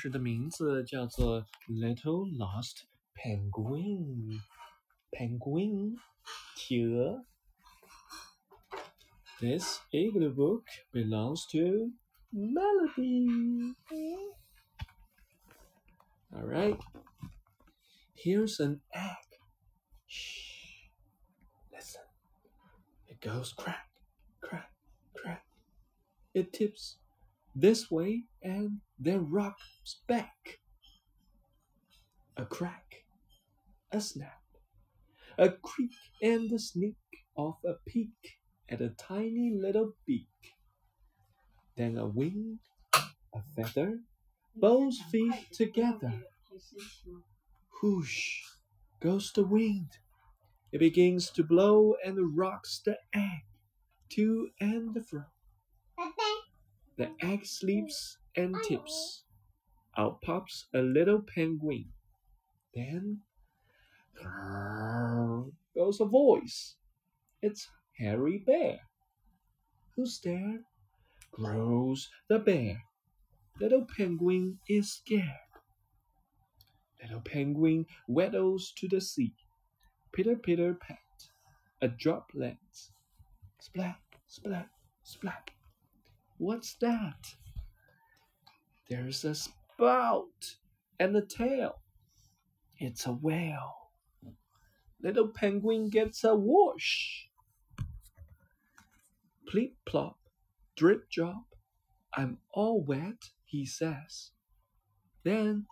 事的名字叫做《Little Lost Penguin》，Penguin，企鹅。This igloo book belongs to Melody. All right. Here's an egg. Shh. Listen. It goes crack, crack, crack. It tips this way and then rocks back. A crack, a snap, a creak and the sneak of a peek at a tiny little beak. Then a wing, a feather, both feet together. Whoosh goes the wind. It begins to blow and rocks the egg to and fro. The egg sleeps and tips. Out pops a little penguin. Then goes a voice. It's Harry Bear. Who's there? Grows the bear. Little penguin is scared. Little penguin waddles to the sea. Pitter pitter pat. A drop lands. Splat, splat, splat. What's that? There's a spout and a tail. It's a whale. Little penguin gets a wash. Plip plop, drip drop. I'm all wet, he says. Then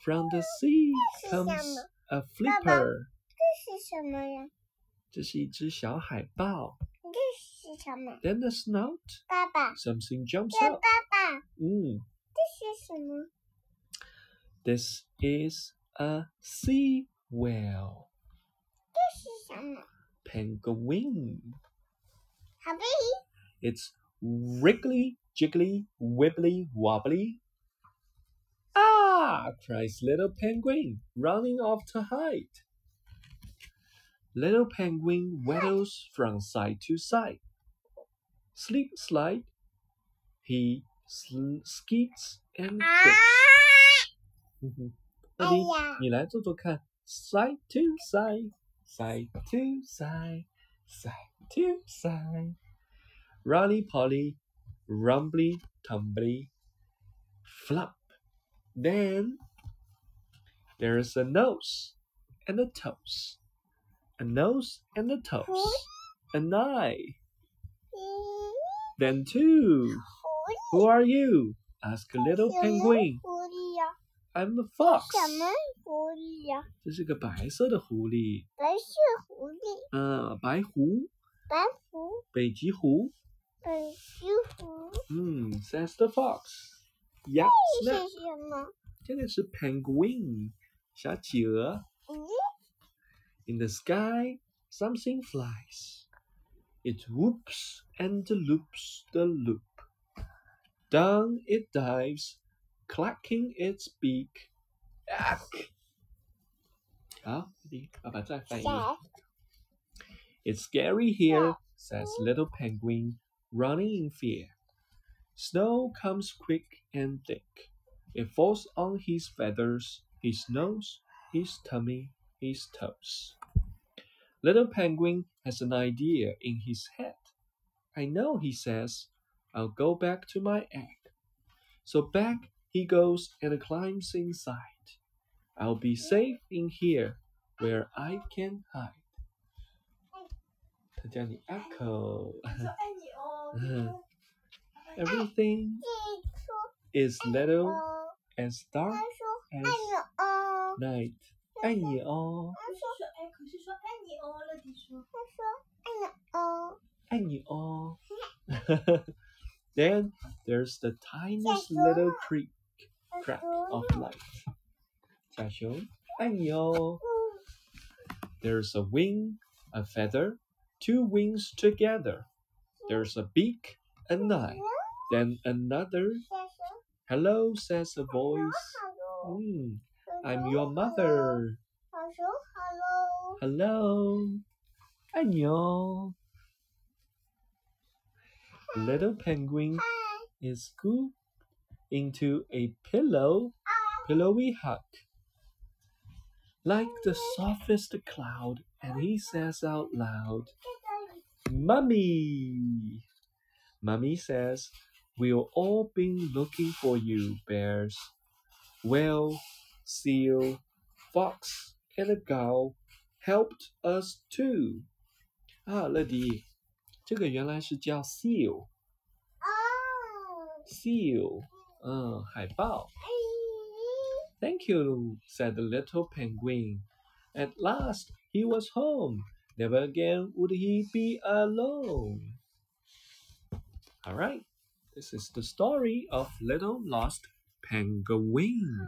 from the sea comes a flipper. 这是什么呀？这是一只小海豹。 这是什么？ Then the snout, 爸爸， something jumps 这 up. 爸爸，Mm, 这是什么？ this is a sea whale. 这是什么？ Penguin. 好贝， It's wriggly, jiggly, wibbly, wobbly. Ah! cries little penguin, running off to hide. Little penguin waddles from side to side. Slip, slide. He sl- skids and 啊！ trips. 哼哼哎那你呀，你来做做看，side to side, side to side, side to side. Rolly polly, rumbly tumbly, flop. Then there's a nose and a toes, a nose and a toes, an eye, 嗯 then two. 狐 Who are you? Asked a little 狸，什么 penguin. 狐狸呀？ I'm the fox. 什么狐狸呀？这是个白色的狐狸，白色狐狸，呃，白狐，白狐，北极狐。北极狐，嗯，says the fox. Yep, 这 snap. 是什么？这个是 penguin，小企鹅。咦， In the sky, something flies. It whoops and loops the loop. Down it dives, clacking its beak. Ack! 好，你爸爸再翻译。谁？ It's scary here, says little penguin, running in fear. Snow comes quick and thick. It falls on his feathers, his nose, his tummy, his toes. Little penguin has an idea in his head. I know, he says. I'll go back to my egg. So back he goes and climbs inside. I'll be safe in here where I can hide. 他叫你 Echo. 说爱你哦。嗯 Everything 记 is 住 little 哦， as 他 dark 说 as 爱你哦， night. 爱你哦， 可是说哎，可是说爱你哦，乐迪说。他说爱你哦，爱你哦。then there's the tiniest little creak 他 crack 说 of light. 小熊，爱你哦。There's a wing, a feather, two wings together. There's a beak, an eye, then another. 他说 Hello, says a voice. ，hello， Mm, I'm your mother. Hello. Annyeong. Little penguin is scooped into a pillow, pillowy hug, like the softest cloud, and he says out loud, Mummy! Mummy says, We'll all been looking for you, bears. Whale, seal, fox, and a gull helped us too. 啊，乐迪，这个原来是叫 seal 哦， seal，嗯，海豹。Thank you, said the little penguin. At last he was home. Never again would he be alone. All right, this is the story of Little Lost Penguin.